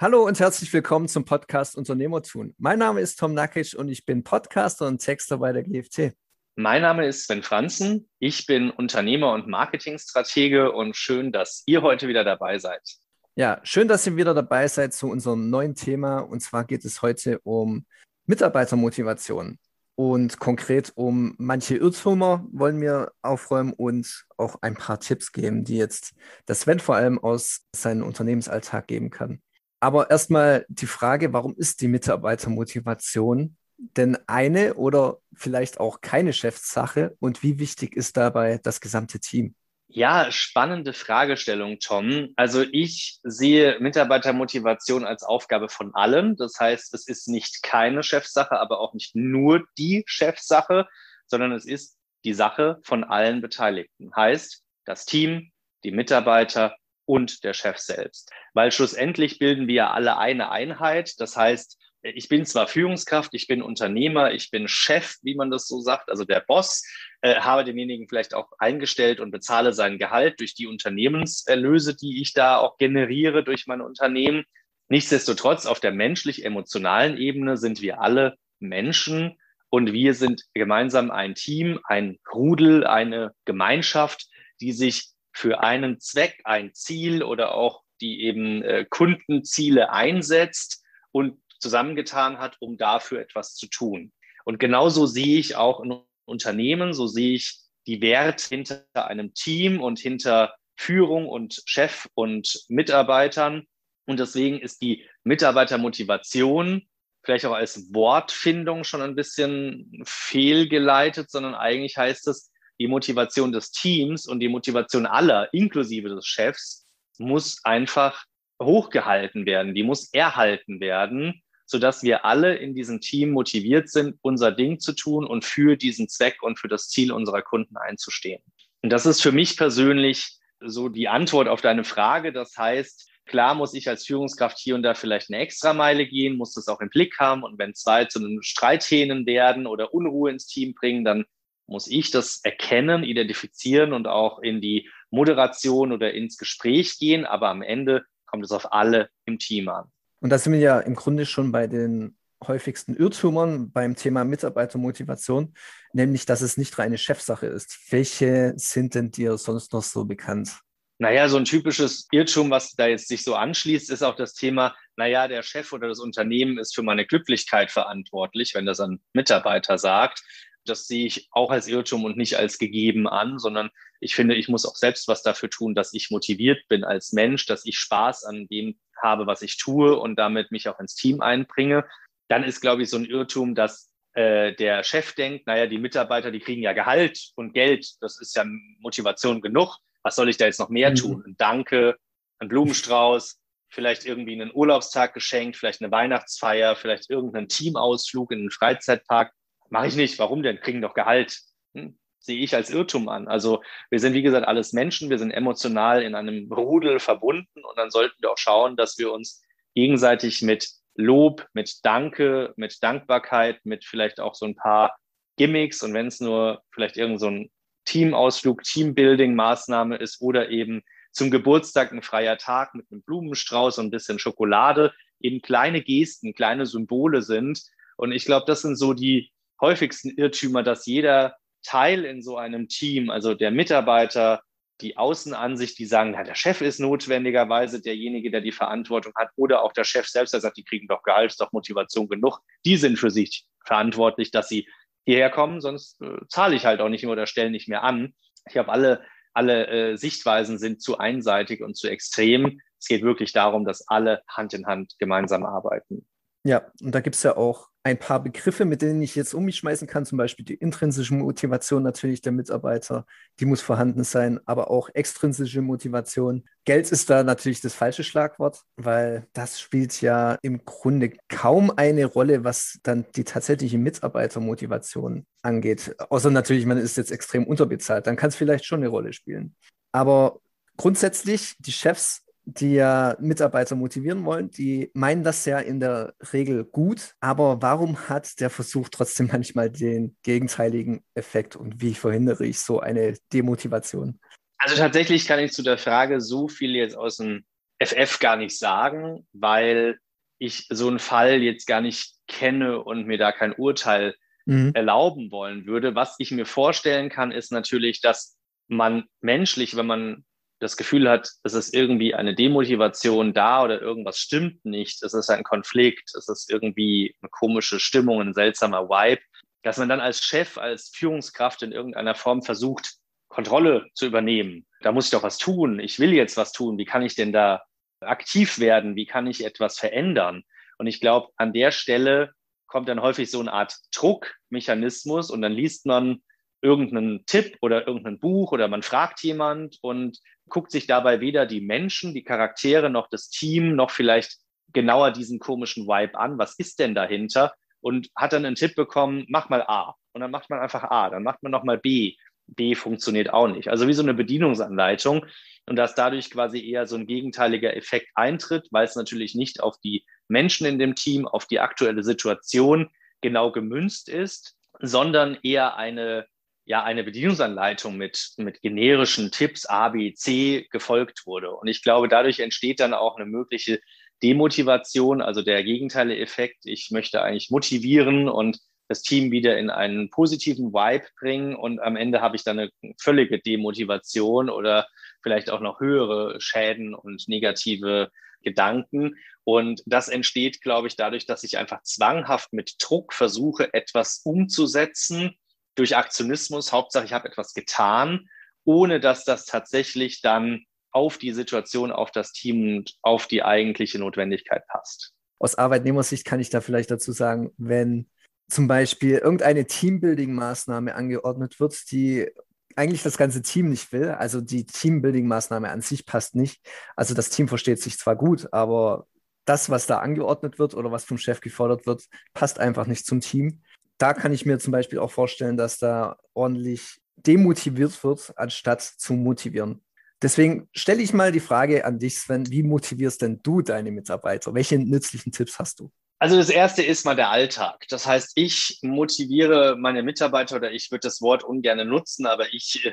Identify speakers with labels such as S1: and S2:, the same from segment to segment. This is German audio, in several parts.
S1: Hallo und herzlich willkommen zum Podcast Unternehmertun. Mein Name ist Tom Nakic und ich bin Podcaster und Texter bei der GFT.
S2: Mein Name ist Sven Franzen. Ich bin Unternehmer und Marketingstratege und schön, dass ihr heute wieder dabei seid.
S1: Ja, schön, dass ihr wieder dabei seid zu unserem neuen Thema. Und zwar geht es heute um Mitarbeitermotivation. Und konkret um manche Irrtümer wollen wir aufräumen und auch ein paar Tipps geben, die jetzt das Sven vor allem aus seinem Unternehmensalltag geben kann. Aber erstmal die Frage, warum ist die Mitarbeitermotivation denn eine oder vielleicht auch keine Chefsache und wie wichtig ist dabei das gesamte Team?
S2: Ja, spannende Fragestellung, Tom. Also ich sehe Mitarbeitermotivation als Aufgabe von allen. Das heißt, es ist nicht keine Chefsache, aber auch nicht nur die Chefsache, sondern es ist die Sache von allen Beteiligten. Heißt, das Team, die Mitarbeiter und der Chef selbst. Weil schlussendlich bilden wir ja alle eine Einheit. Das heißt, ich bin zwar Führungskraft, ich bin Unternehmer, ich bin Chef, wie man das so sagt, also der Boss, äh, habe denjenigen vielleicht auch eingestellt und bezahle sein Gehalt durch die Unternehmenserlöse, die ich da auch generiere durch mein Unternehmen. Nichtsdestotrotz, auf der menschlich-emotionalen Ebene sind wir alle Menschen und wir sind gemeinsam ein Team, ein Rudel, eine Gemeinschaft, die sich für einen Zweck, ein Ziel oder auch die eben äh, Kundenziele einsetzt und zusammengetan hat, um dafür etwas zu tun. Und genauso sehe ich auch in Unternehmen, so sehe ich die Wert hinter einem Team und hinter Führung und Chef und Mitarbeitern. Und deswegen ist die Mitarbeitermotivation vielleicht auch als Wortfindung schon ein bisschen fehlgeleitet, sondern eigentlich heißt es, die Motivation des Teams und die Motivation aller, inklusive des Chefs, muss einfach hochgehalten werden, die muss erhalten werden, sodass wir alle in diesem Team motiviert sind, unser Ding zu tun und für diesen Zweck und für das Ziel unserer Kunden einzustehen. Und das ist für mich persönlich so die Antwort auf deine Frage. Das heißt, klar muss ich als Führungskraft hier und da vielleicht eine Extrameile gehen, muss das auch im Blick haben. Und wenn zwei zu einem Streithähnen werden oder Unruhe ins Team bringen, dann muss ich das erkennen, identifizieren und auch in die Moderation oder ins Gespräch gehen. Aber am Ende kommt es auf alle im Team an.
S1: Und da sind wir ja im Grunde schon bei den häufigsten Irrtümern beim Thema Mitarbeitermotivation, nämlich dass es nicht reine Chefsache ist. Welche sind denn dir sonst noch so bekannt?
S2: Naja, so ein typisches Irrtum, was da jetzt sich so anschließt, ist auch das Thema, naja, der Chef oder das Unternehmen ist für meine Glücklichkeit verantwortlich, wenn das ein Mitarbeiter sagt das sehe ich auch als Irrtum und nicht als gegeben an, sondern ich finde, ich muss auch selbst was dafür tun, dass ich motiviert bin als Mensch, dass ich Spaß an dem habe, was ich tue und damit mich auch ins Team einbringe. Dann ist, glaube ich, so ein Irrtum, dass äh, der Chef denkt, naja, die Mitarbeiter, die kriegen ja Gehalt und Geld, das ist ja Motivation genug. Was soll ich da jetzt noch mehr mhm. tun? Ein Danke, ein Blumenstrauß, vielleicht irgendwie einen Urlaubstag geschenkt, vielleicht eine Weihnachtsfeier, vielleicht irgendeinen Teamausflug in einen Freizeitpark. Mache ich nicht. Warum denn? Kriegen doch Gehalt. Hm? Sehe ich als Irrtum an. Also wir sind, wie gesagt, alles Menschen. Wir sind emotional in einem Rudel verbunden und dann sollten wir auch schauen, dass wir uns gegenseitig mit Lob, mit Danke, mit Dankbarkeit, mit vielleicht auch so ein paar Gimmicks und wenn es nur vielleicht irgend so ein Teamausflug, Teambuilding-Maßnahme ist oder eben zum Geburtstag ein freier Tag mit einem Blumenstrauß und ein bisschen Schokolade, eben kleine Gesten, kleine Symbole sind. Und ich glaube, das sind so die, häufigsten Irrtümer, dass jeder Teil in so einem Team, also der Mitarbeiter, die Außenansicht, die sagen, na, der Chef ist notwendigerweise derjenige, der die Verantwortung hat, oder auch der Chef selbst, der sagt, die kriegen doch Gehalt, doch Motivation genug. Die sind für sich verantwortlich, dass sie hierher kommen, sonst äh, zahle ich halt auch nicht mehr oder stelle nicht mehr an. Ich habe alle, alle äh, Sichtweisen sind zu einseitig und zu extrem. Es geht wirklich darum, dass alle Hand in Hand gemeinsam arbeiten.
S1: Ja, und da gibt es ja auch ein paar Begriffe, mit denen ich jetzt um mich schmeißen kann, zum Beispiel die intrinsische Motivation natürlich der Mitarbeiter, die muss vorhanden sein, aber auch extrinsische Motivation. Geld ist da natürlich das falsche Schlagwort, weil das spielt ja im Grunde kaum eine Rolle, was dann die tatsächliche Mitarbeitermotivation angeht. Außer natürlich, man ist jetzt extrem unterbezahlt, dann kann es vielleicht schon eine Rolle spielen. Aber grundsätzlich, die Chefs die ja Mitarbeiter motivieren wollen, die meinen das ja in der Regel gut, aber warum hat der Versuch trotzdem manchmal den gegenteiligen Effekt und wie verhindere ich so eine Demotivation?
S2: Also tatsächlich kann ich zu der Frage so viel jetzt aus dem FF gar nicht sagen, weil ich so einen Fall jetzt gar nicht kenne und mir da kein Urteil mhm. erlauben wollen würde. Was ich mir vorstellen kann, ist natürlich, dass man menschlich, wenn man das Gefühl hat, es ist irgendwie eine Demotivation da oder irgendwas stimmt nicht, es ist ein Konflikt, es ist irgendwie eine komische Stimmung, ein seltsamer Vibe, dass man dann als Chef, als Führungskraft in irgendeiner Form versucht, Kontrolle zu übernehmen. Da muss ich doch was tun. Ich will jetzt was tun. Wie kann ich denn da aktiv werden? Wie kann ich etwas verändern? Und ich glaube, an der Stelle kommt dann häufig so eine Art Druckmechanismus und dann liest man irgendeinen Tipp oder irgendein Buch oder man fragt jemand und guckt sich dabei weder die Menschen, die Charaktere noch das Team noch vielleicht genauer diesen komischen Vibe an. Was ist denn dahinter? Und hat dann einen Tipp bekommen, mach mal A. Und dann macht man einfach A, dann macht man nochmal B. B funktioniert auch nicht. Also wie so eine Bedienungsanleitung. Und dass dadurch quasi eher so ein gegenteiliger Effekt eintritt, weil es natürlich nicht auf die Menschen in dem Team, auf die aktuelle Situation genau gemünzt ist, sondern eher eine ja eine Bedienungsanleitung mit, mit generischen Tipps A, B, C gefolgt wurde. Und ich glaube, dadurch entsteht dann auch eine mögliche Demotivation, also der Gegenteile-Effekt. Ich möchte eigentlich motivieren und das Team wieder in einen positiven Vibe bringen und am Ende habe ich dann eine völlige Demotivation oder vielleicht auch noch höhere Schäden und negative Gedanken. Und das entsteht, glaube ich, dadurch, dass ich einfach zwanghaft mit Druck versuche, etwas umzusetzen, durch Aktionismus, Hauptsache ich habe etwas getan, ohne dass das tatsächlich dann auf die Situation, auf das Team und auf die eigentliche Notwendigkeit passt.
S1: Aus Arbeitnehmersicht kann ich da vielleicht dazu sagen, wenn zum Beispiel irgendeine Teambuilding-Maßnahme angeordnet wird, die eigentlich das ganze Team nicht will, also die Teambuilding-Maßnahme an sich passt nicht. Also das Team versteht sich zwar gut, aber das, was da angeordnet wird oder was vom Chef gefordert wird, passt einfach nicht zum Team da kann ich mir zum Beispiel auch vorstellen, dass da ordentlich demotiviert wird, anstatt zu motivieren. Deswegen stelle ich mal die Frage an dich, Sven, wie motivierst denn du deine Mitarbeiter? Welche nützlichen Tipps hast du?
S2: Also das erste ist mal der Alltag. Das heißt, ich motiviere meine Mitarbeiter oder ich würde das Wort ungern nutzen, aber ich,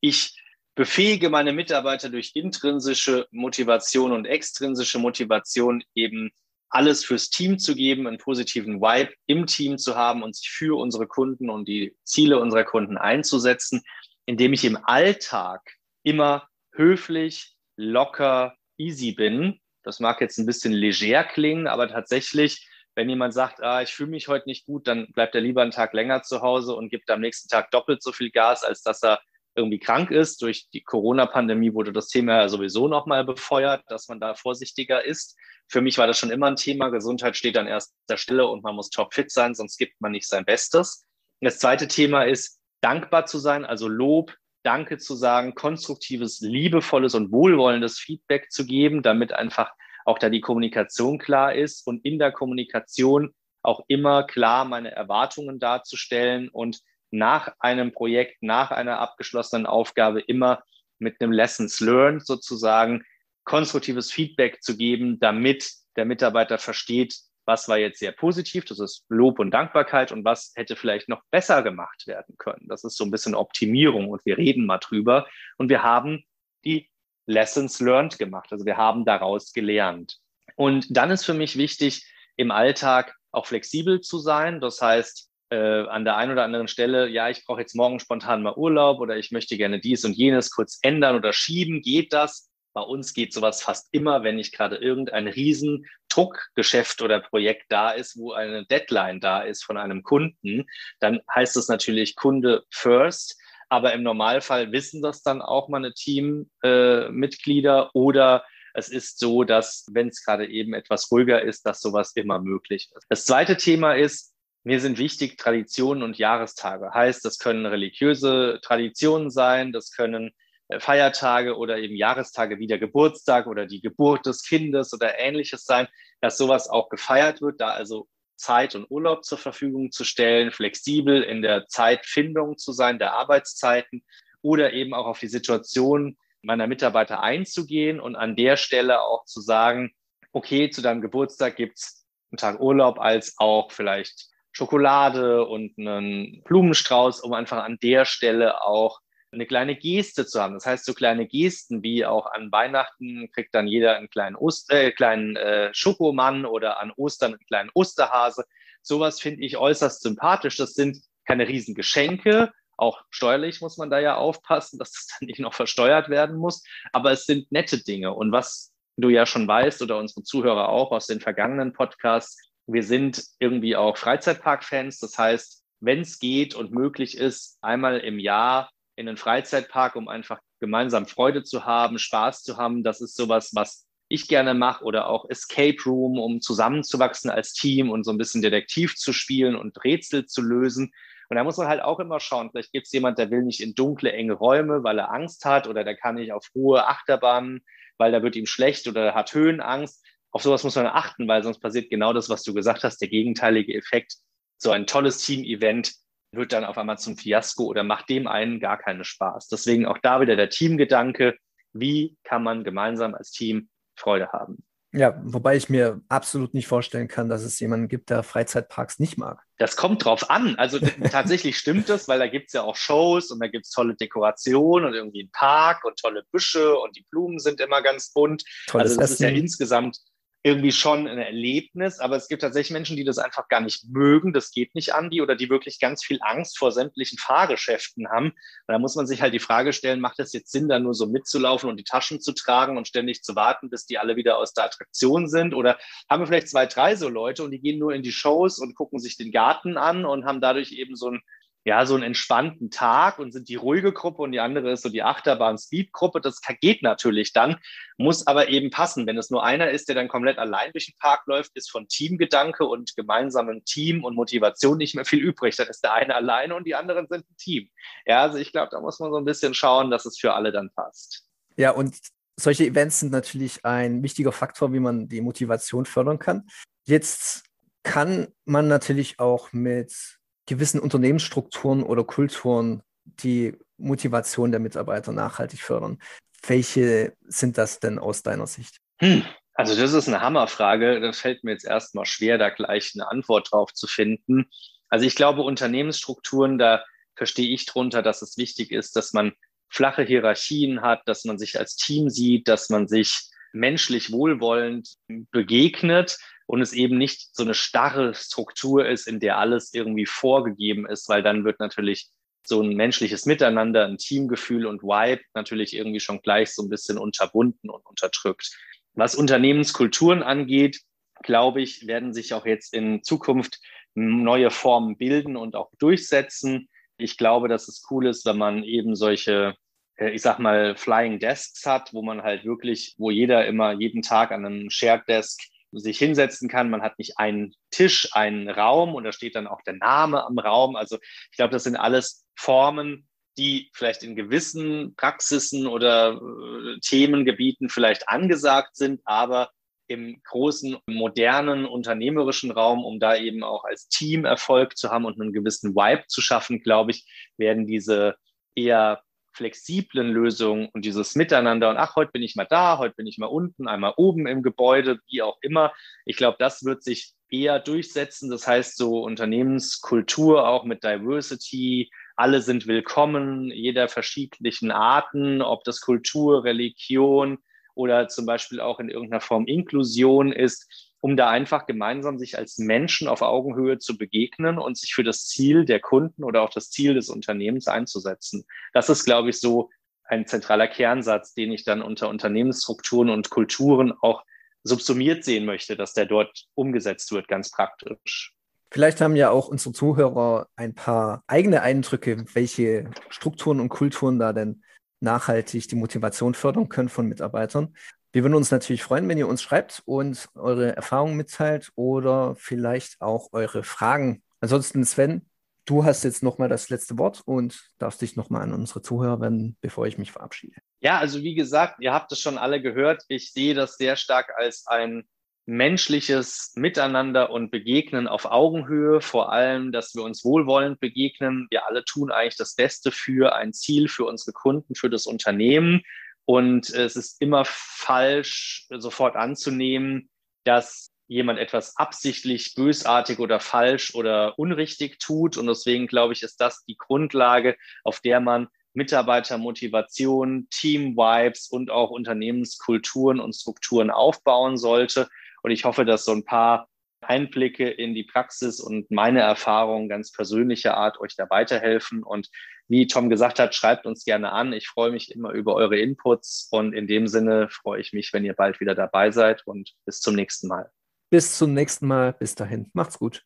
S2: ich befähige meine Mitarbeiter durch intrinsische Motivation und extrinsische Motivation eben alles fürs Team zu geben, einen positiven Vibe im Team zu haben und sich für unsere Kunden und die Ziele unserer Kunden einzusetzen, indem ich im Alltag immer höflich, locker, easy bin. Das mag jetzt ein bisschen leger klingen, aber tatsächlich, wenn jemand sagt, ah, ich fühle mich heute nicht gut, dann bleibt er lieber einen Tag länger zu Hause und gibt am nächsten Tag doppelt so viel Gas, als dass er irgendwie krank ist. Durch die Corona-Pandemie wurde das Thema sowieso nochmal befeuert, dass man da vorsichtiger ist. Für mich war das schon immer ein Thema. Gesundheit steht an erster Stelle und man muss topfit sein, sonst gibt man nicht sein Bestes. Das zweite Thema ist, dankbar zu sein, also Lob, Danke zu sagen, konstruktives, liebevolles und wohlwollendes Feedback zu geben, damit einfach auch da die Kommunikation klar ist und in der Kommunikation auch immer klar meine Erwartungen darzustellen und nach einem Projekt, nach einer abgeschlossenen Aufgabe immer mit einem Lessons Learned sozusagen konstruktives Feedback zu geben, damit der Mitarbeiter versteht, was war jetzt sehr positiv, das ist Lob und Dankbarkeit und was hätte vielleicht noch besser gemacht werden können. Das ist so ein bisschen Optimierung und wir reden mal drüber und wir haben die Lessons learned gemacht, also wir haben daraus gelernt. Und dann ist für mich wichtig, im Alltag auch flexibel zu sein. Das heißt, äh, an der einen oder anderen Stelle, ja, ich brauche jetzt morgen spontan mal Urlaub oder ich möchte gerne dies und jenes kurz ändern oder schieben, geht das? Bei uns geht sowas fast immer, wenn nicht gerade irgendein Riesendruckgeschäft oder Projekt da ist, wo eine Deadline da ist von einem Kunden, dann heißt es natürlich Kunde first. Aber im Normalfall wissen das dann auch meine Teammitglieder äh, oder es ist so, dass wenn es gerade eben etwas ruhiger ist, dass sowas immer möglich ist. Das zweite Thema ist, mir sind wichtig Traditionen und Jahrestage. Heißt, das können religiöse Traditionen sein, das können äh, Feiertage oder eben Jahrestage wie der Geburtstag oder die Geburt des Kindes oder ähnliches sein, dass sowas auch gefeiert wird, da also Zeit und Urlaub zur Verfügung zu stellen, flexibel in der Zeitfindung zu sein, der Arbeitszeiten oder eben auch auf die Situation meiner Mitarbeiter einzugehen und an der Stelle auch zu sagen, okay, zu deinem Geburtstag gibt's einen Tag Urlaub als auch vielleicht Schokolade und einen Blumenstrauß, um einfach an der Stelle auch eine kleine Geste zu haben. Das heißt, so kleine Gesten wie auch an Weihnachten kriegt dann jeder einen kleinen, Ost äh, kleinen äh, Schokomann oder an Ostern einen kleinen Osterhase. Sowas finde ich äußerst sympathisch. Das sind keine riesen Geschenke. Auch steuerlich muss man da ja aufpassen, dass das dann nicht noch versteuert werden muss. Aber es sind nette Dinge. Und was du ja schon weißt oder unsere Zuhörer auch aus den vergangenen Podcasts, wir sind irgendwie auch Freizeitpark-Fans. Das heißt, wenn es geht und möglich ist, einmal im Jahr in einen Freizeitpark, um einfach gemeinsam Freude zu haben, Spaß zu haben. Das ist sowas, was ich gerne mache oder auch Escape Room, um zusammenzuwachsen als Team und so ein bisschen Detektiv zu spielen und Rätsel zu lösen. Und da muss man halt auch immer schauen, vielleicht gibt es jemand, der will nicht in dunkle, enge Räume, weil er Angst hat oder der kann nicht auf hohe Achterbahnen, weil da wird ihm schlecht oder hat Höhenangst. Auf sowas muss man achten, weil sonst passiert genau das, was du gesagt hast, der gegenteilige Effekt. So ein tolles Team-Event wird dann auf einmal zum Fiasko oder macht dem einen gar keinen Spaß. Deswegen auch da wieder der Teamgedanke. Wie kann man gemeinsam als Team Freude haben?
S1: Ja, wobei ich mir absolut nicht vorstellen kann, dass es jemanden gibt, der Freizeitparks nicht mag.
S2: Das kommt drauf an. Also tatsächlich stimmt das, weil da gibt es ja auch Shows und da gibt es tolle Dekorationen und irgendwie einen Park und tolle Büsche und die Blumen sind immer ganz bunt. Tolles also das Essen. ist ja insgesamt irgendwie schon ein Erlebnis, aber es gibt tatsächlich Menschen, die das einfach gar nicht mögen, das geht nicht an die oder die wirklich ganz viel Angst vor sämtlichen Fahrgeschäften haben. Und da muss man sich halt die Frage stellen, macht es jetzt Sinn, da nur so mitzulaufen und die Taschen zu tragen und ständig zu warten, bis die alle wieder aus der Attraktion sind? Oder haben wir vielleicht zwei, drei so Leute und die gehen nur in die Shows und gucken sich den Garten an und haben dadurch eben so ein ja, so einen entspannten Tag und sind die ruhige Gruppe und die andere ist so die Achterbahn-Speed-Gruppe. Das geht natürlich dann, muss aber eben passen. Wenn es nur einer ist, der dann komplett allein durch den Park läuft, ist von Teamgedanke und gemeinsamem Team und Motivation nicht mehr viel übrig. Dann ist der eine alleine und die anderen sind ein Team. Ja, also ich glaube, da muss man so ein bisschen schauen, dass es für alle dann passt.
S1: Ja, und solche Events sind natürlich ein wichtiger Faktor, wie man die Motivation fördern kann. Jetzt kann man natürlich auch mit gewissen Unternehmensstrukturen oder Kulturen die Motivation der Mitarbeiter nachhaltig fördern. Welche sind das denn aus deiner Sicht?
S2: Hm. Also das ist eine Hammerfrage. Das fällt mir jetzt erstmal schwer, da gleich eine Antwort drauf zu finden. Also ich glaube, Unternehmensstrukturen, da verstehe ich drunter, dass es wichtig ist, dass man flache Hierarchien hat, dass man sich als Team sieht, dass man sich menschlich wohlwollend begegnet und es eben nicht so eine starre Struktur ist, in der alles irgendwie vorgegeben ist, weil dann wird natürlich so ein menschliches Miteinander, ein Teamgefühl und Vibe natürlich irgendwie schon gleich so ein bisschen unterbunden und unterdrückt. Was Unternehmenskulturen angeht, glaube ich, werden sich auch jetzt in Zukunft neue Formen bilden und auch durchsetzen. Ich glaube, dass es cool ist, wenn man eben solche, äh, ich sag mal, Flying Desks hat, wo man halt wirklich, wo jeder immer jeden Tag an einem Shared Desk sich hinsetzen kann. Man hat nicht einen Tisch, einen Raum und da steht dann auch der Name am Raum. Also ich glaube, das sind alles Formen, die vielleicht in gewissen Praxisen oder äh, Themengebieten vielleicht angesagt sind, aber im großen, modernen, unternehmerischen Raum, um da eben auch als Team Erfolg zu haben und einen gewissen Vibe zu schaffen, glaube ich, werden diese eher flexiblen Lösungen und dieses Miteinander und ach, heute bin ich mal da, heute bin ich mal unten, einmal oben im Gebäude, wie auch immer. Ich glaube, das wird sich eher durchsetzen. Das heißt, so Unternehmenskultur auch mit Diversity, alle sind willkommen, jeder verschiedenen Arten, ob das Kultur, Religion oder zum Beispiel auch in irgendeiner Form Inklusion ist um da einfach gemeinsam sich als Menschen auf Augenhöhe zu begegnen und sich für das Ziel der Kunden oder auch das Ziel des Unternehmens einzusetzen. Das ist, glaube ich, so ein zentraler Kernsatz, den ich dann unter Unternehmensstrukturen und Kulturen auch subsumiert sehen möchte, dass der dort umgesetzt wird, ganz praktisch.
S1: Vielleicht haben ja auch unsere Zuhörer ein paar eigene Eindrücke, welche Strukturen und Kulturen da denn nachhaltig die Motivation fördern können von Mitarbeitern. Wir würden uns natürlich freuen, wenn ihr uns schreibt und eure Erfahrungen mitteilt oder vielleicht auch eure Fragen. Ansonsten, Sven, du hast jetzt nochmal das letzte Wort und darfst dich nochmal an unsere Zuhörer wenden, bevor ich mich verabschiede.
S2: Ja, also wie gesagt, ihr habt es schon alle gehört. Ich sehe das sehr stark als ein menschliches Miteinander und Begegnen auf Augenhöhe, vor allem, dass wir uns wohlwollend begegnen. Wir alle tun eigentlich das Beste für ein Ziel, für unsere Kunden, für das Unternehmen. Und es ist immer falsch, sofort anzunehmen, dass jemand etwas absichtlich bösartig oder falsch oder unrichtig tut. Und deswegen glaube ich, ist das die Grundlage, auf der man Mitarbeitermotivation, Team-Vibes und auch Unternehmenskulturen und Strukturen aufbauen sollte. Und ich hoffe, dass so ein paar Einblicke in die Praxis und meine Erfahrungen ganz persönlicher Art euch da weiterhelfen. Und wie Tom gesagt hat, schreibt uns gerne an. Ich freue mich immer über eure Inputs und in dem Sinne freue ich mich, wenn ihr bald wieder dabei seid und bis zum nächsten Mal.
S1: Bis zum nächsten Mal. Bis dahin. Macht's gut.